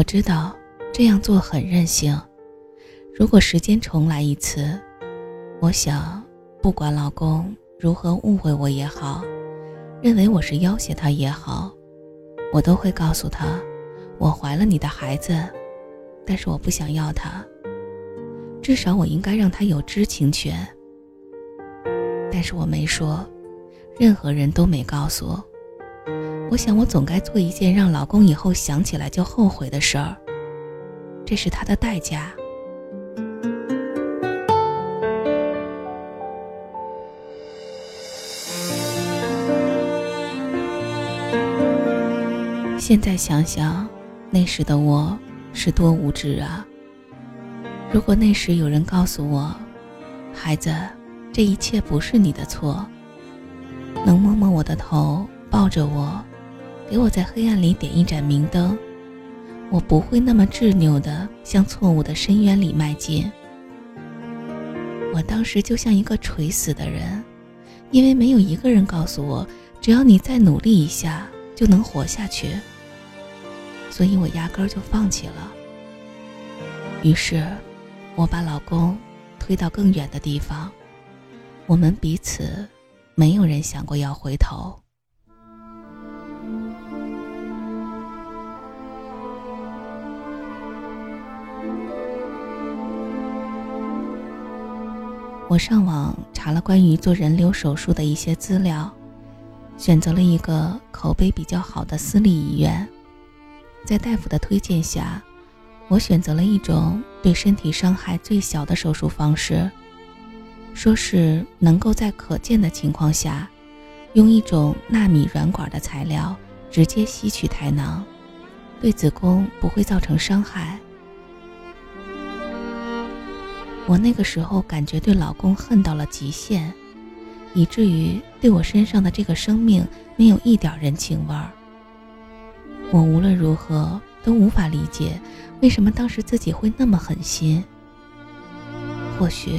我知道这样做很任性。如果时间重来一次，我想，不管老公如何误会我也好，认为我是要挟他也好，我都会告诉他，我怀了你的孩子，但是我不想要他。至少我应该让他有知情权。但是我没说，任何人都没告诉我我。想，我总该做一件让老公以后想起来就后悔的事儿。这是他的代价。现在想想，那时的我是多无知啊！如果那时有人告诉我，孩子，这一切不是你的错，能摸摸我的头，抱着我，给我在黑暗里点一盏明灯，我不会那么执拗的向错误的深渊里迈进。我当时就像一个垂死的人，因为没有一个人告诉我，只要你再努力一下，就能活下去。所以我压根儿就放弃了。于是，我把老公推到更远的地方，我们彼此没有人想过要回头。我上网查了关于做人流手术的一些资料，选择了一个口碑比较好的私立医院。在大夫的推荐下，我选择了一种对身体伤害最小的手术方式，说是能够在可见的情况下，用一种纳米软管的材料直接吸取胎囊，对子宫不会造成伤害。我那个时候感觉对老公恨到了极限，以至于对我身上的这个生命没有一点人情味儿。我无论如何都无法理解，为什么当时自己会那么狠心。或许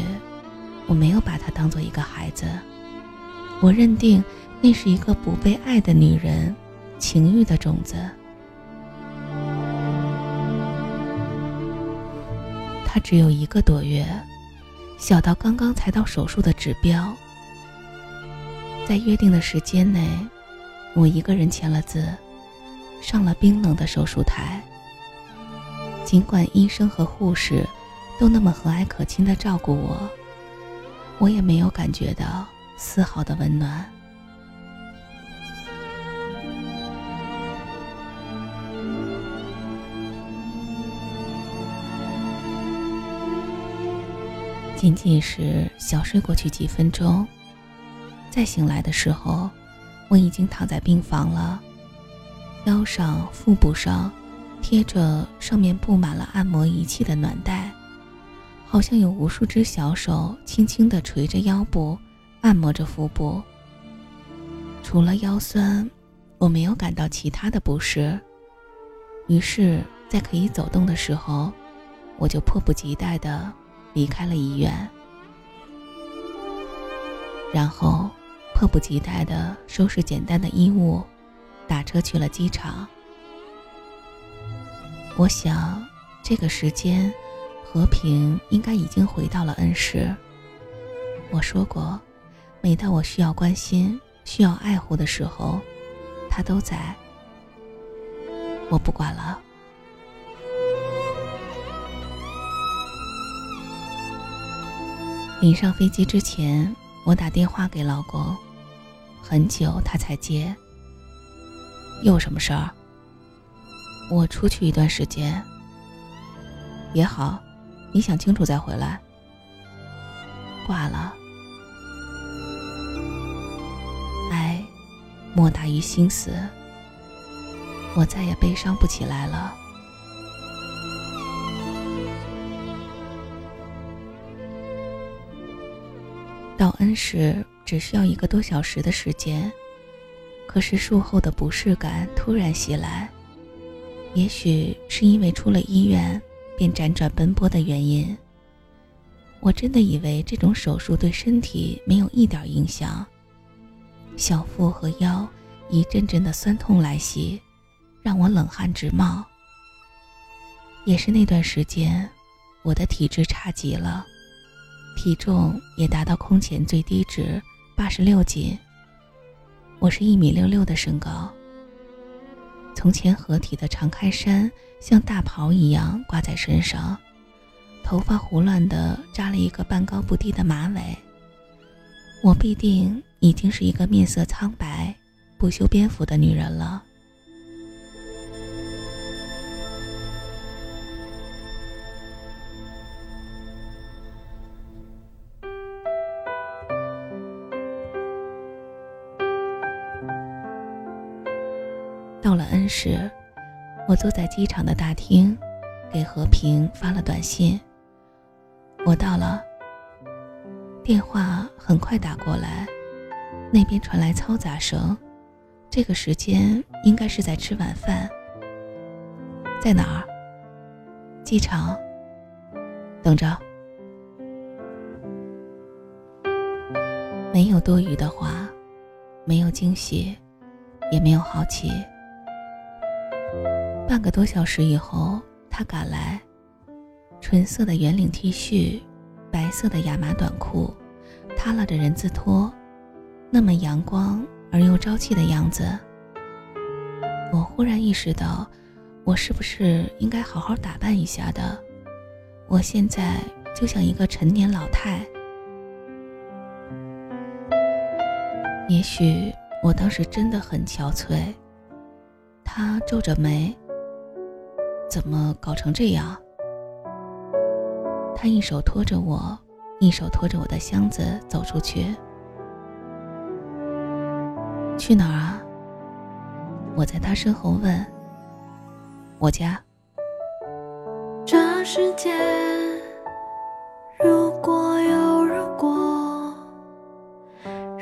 我没有把她当做一个孩子，我认定那是一个不被爱的女人，情欲的种子。他只有一个多月，小到刚刚才到手术的指标。在约定的时间内，我一个人签了字。上了冰冷的手术台。尽管医生和护士都那么和蔼可亲地照顾我，我也没有感觉到丝毫的温暖。仅仅是小睡过去几分钟，再醒来的时候，我已经躺在病房了。腰上、腹部上贴着上面布满了按摩仪器的暖袋，好像有无数只小手轻轻地捶着腰部，按摩着腹部。除了腰酸，我没有感到其他的不适。于是，在可以走动的时候，我就迫不及待地离开了医院，然后迫不及待地收拾简单的衣物。打车去了机场。我想，这个时间，和平应该已经回到了恩施。我说过，每当我需要关心、需要爱护的时候，他都在。我不管了。临上飞机之前，我打电话给老公，很久他才接。有什么事儿？我出去一段时间也好，你想清楚再回来。挂了，爱莫大于心死，我再也悲伤不起来了。到恩时只需要一个多小时的时间。可是术后的不适感突然袭来，也许是因为出了医院便辗转奔波的原因。我真的以为这种手术对身体没有一点影响，小腹和腰一阵阵的酸痛来袭，让我冷汗直冒。也是那段时间，我的体质差极了，体重也达到空前最低值八十六斤。我是一米六六的身高，从前合体的长开衫像大袍一样挂在身上，头发胡乱的扎了一个半高不低的马尾。我必定已经是一个面色苍白、不修边幅的女人了。到了恩时，我坐在机场的大厅，给和平发了短信：“我到了。”电话很快打过来，那边传来嘈杂声。这个时间应该是在吃晚饭。在哪儿？机场。等着。没有多余的话，没有惊喜，也没有好奇。半个多小时以后，他赶来，纯色的圆领 T 恤，白色的亚麻短裤。耷拉着人字拖，那么阳光而又朝气的样子。我忽然意识到，我是不是应该好好打扮一下的？我现在就像一个陈年老太。也许我当时真的很憔悴。他皱着眉，怎么搞成这样？他一手托着我。一手拖着我的箱子走出去，去哪儿啊？我在他身后问。我家。这世界如果有如果，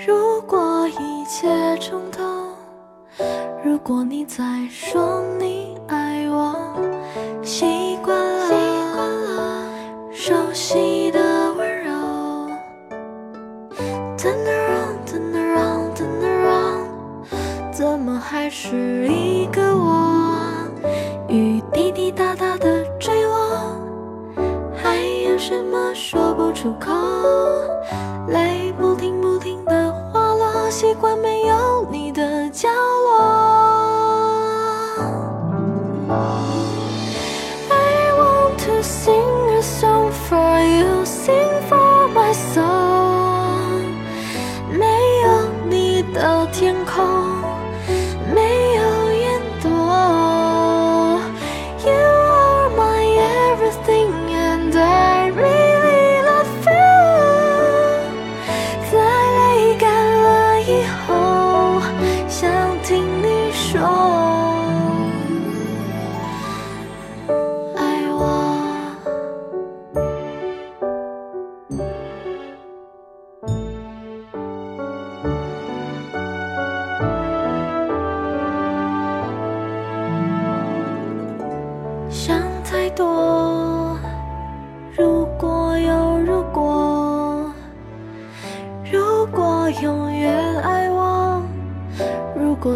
如果一切重头，如果你在说你爱我，习惯了习惯了熟悉的温柔 turn around turn around turn around 怎么还是一个我？雨滴滴答答的坠落还有什么说不出口？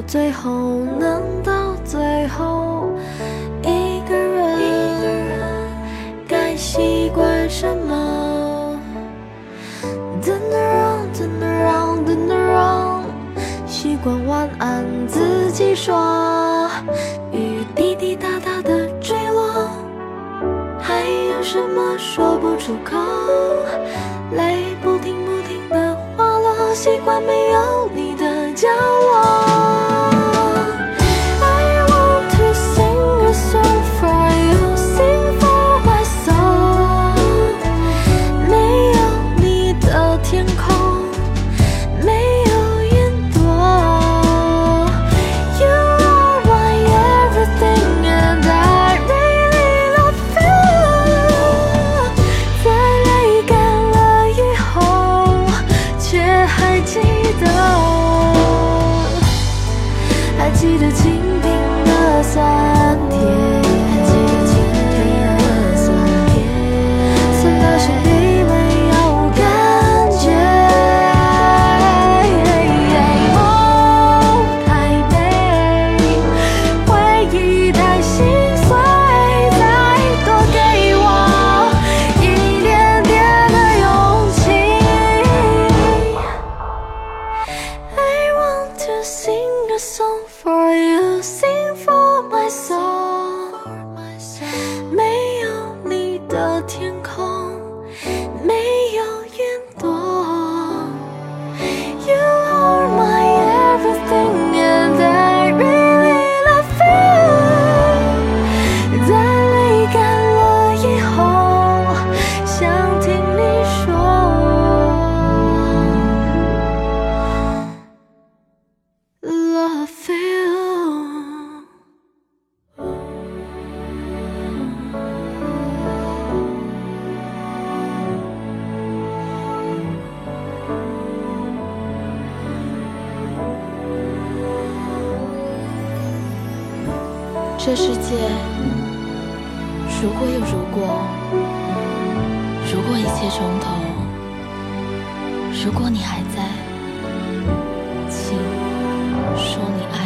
最后能到最后，一个人该习惯什么？Turn around, turn around, turn around，习惯晚安自己说，雨滴滴答答的坠落，还有什么说不出口？泪不停不停的滑落，习惯没有你的角 Are you. See 这世界如果有如果，如果一切重头，如果你还在，请说你爱。